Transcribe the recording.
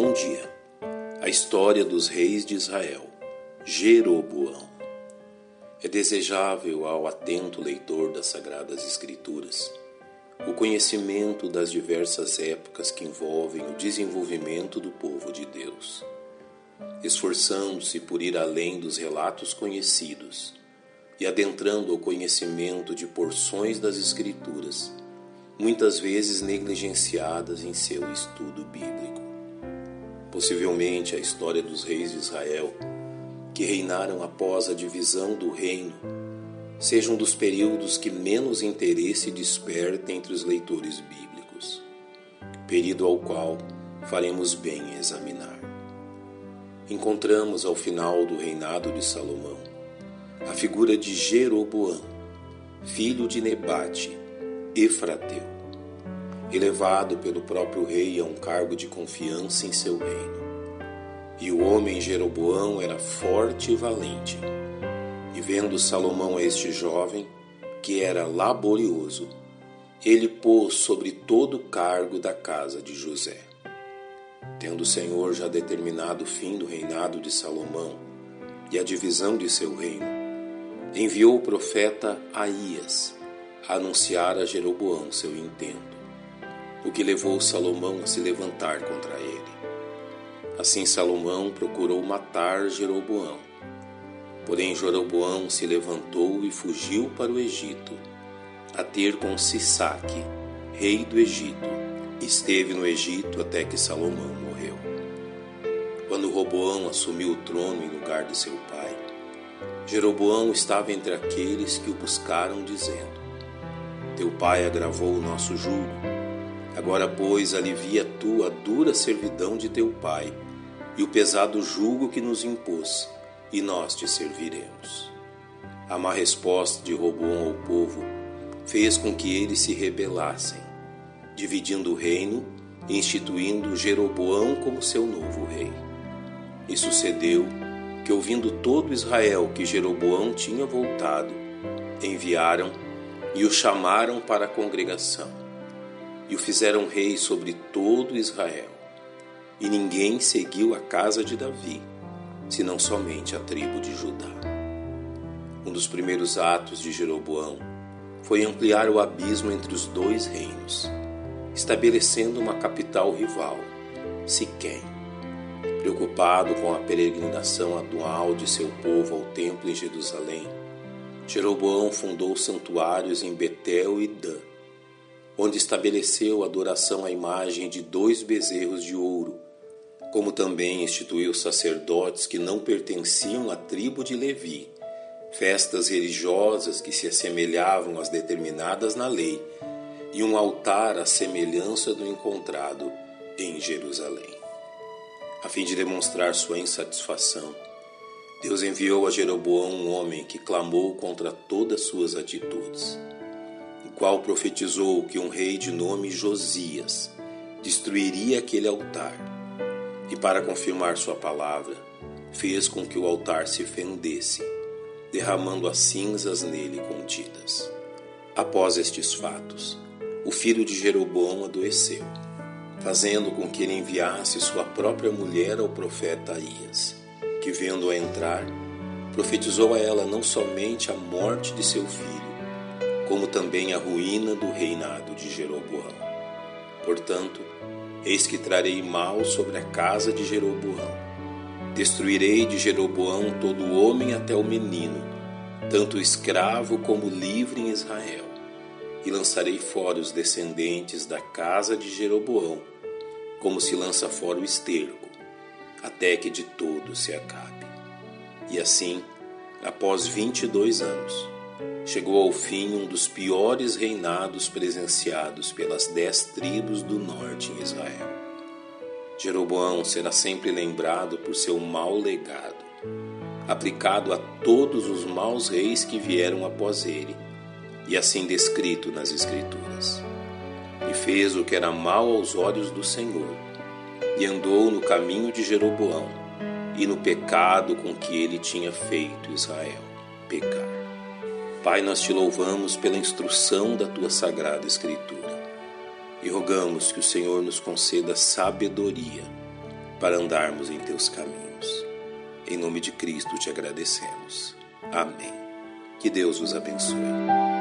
Bom dia. A história dos reis de Israel. Jeroboão. É desejável ao atento leitor das Sagradas Escrituras o conhecimento das diversas épocas que envolvem o desenvolvimento do povo de Deus. Esforçando-se por ir além dos relatos conhecidos e adentrando ao conhecimento de porções das Escrituras, muitas vezes negligenciadas em seu estudo bíblico. Possivelmente a história dos reis de Israel, que reinaram após a divisão do reino, seja um dos períodos que menos interesse desperta entre os leitores bíblicos, período ao qual faremos bem em examinar. Encontramos ao final do reinado de Salomão a figura de Jeroboão, filho de Nebate, Efrateu, elevado pelo próprio rei a um cargo de confiança em seu reino. E o homem Jeroboão era forte e valente. E vendo Salomão este jovem, que era laborioso, ele pôs sobre todo o cargo da casa de José. Tendo o Senhor já determinado o fim do reinado de Salomão e a divisão de seu reino, enviou o profeta Aías a anunciar a Jeroboão seu intento, o que levou Salomão a se levantar contra ele. Assim Salomão procurou matar Jeroboão. Porém Jeroboão se levantou e fugiu para o Egito, a ter com Sisaque, rei do Egito. Esteve no Egito até que Salomão morreu. Quando Roboão assumiu o trono em lugar de seu pai, Jeroboão estava entre aqueles que o buscaram, dizendo: teu pai agravou o nosso jugo. Agora, pois, alivia tu a dura servidão de teu pai e o pesado jugo que nos impôs, e nós te serviremos. A má resposta de Roboão ao povo fez com que eles se rebelassem, dividindo o reino e instituindo Jeroboão como seu novo rei. E sucedeu que, ouvindo todo Israel que Jeroboão tinha voltado, enviaram e o chamaram para a congregação, e o fizeram rei sobre todo Israel. E ninguém seguiu a casa de Davi, senão somente a tribo de Judá. Um dos primeiros atos de Jeroboão foi ampliar o abismo entre os dois reinos, estabelecendo uma capital rival, Siquém. Preocupado com a peregrinação anual de seu povo ao templo em Jerusalém, Jeroboão fundou santuários em Betel e Dan, onde estabeleceu adoração à imagem de dois bezerros de ouro, como também instituiu sacerdotes que não pertenciam à tribo de Levi, festas religiosas que se assemelhavam às determinadas na lei, e um altar à semelhança do encontrado em Jerusalém. A fim de demonstrar sua insatisfação, Deus enviou a Jeroboão um homem que clamou contra todas suas atitudes, qual profetizou que um rei de nome Josias destruiria aquele altar, e para confirmar sua palavra, fez com que o altar se fendesse, derramando as cinzas nele contidas. Após estes fatos, o filho de Jeroboão adoeceu, fazendo com que ele enviasse sua própria mulher ao profeta Aías que, vendo-a entrar, profetizou a ela não somente a morte de seu filho, como também a ruína do reinado de Jeroboão. Portanto, eis que trarei mal sobre a casa de Jeroboão. Destruirei de Jeroboão todo o homem até o menino, tanto escravo como livre em Israel, e lançarei fora os descendentes da casa de Jeroboão, como se lança fora o esterco até que de todo se acabe. E assim, após 22 anos, chegou ao fim um dos piores reinados presenciados pelas dez tribos do norte em Israel. Jeroboão será sempre lembrado por seu mau legado, aplicado a todos os maus reis que vieram após ele, e assim descrito nas Escrituras. E fez o que era mal aos olhos do Senhor e andou no caminho de Jeroboão e no pecado com que ele tinha feito Israel pecar. Pai, nós te louvamos pela instrução da tua sagrada Escritura e rogamos que o Senhor nos conceda sabedoria para andarmos em teus caminhos. Em nome de Cristo te agradecemos. Amém. Que Deus os abençoe.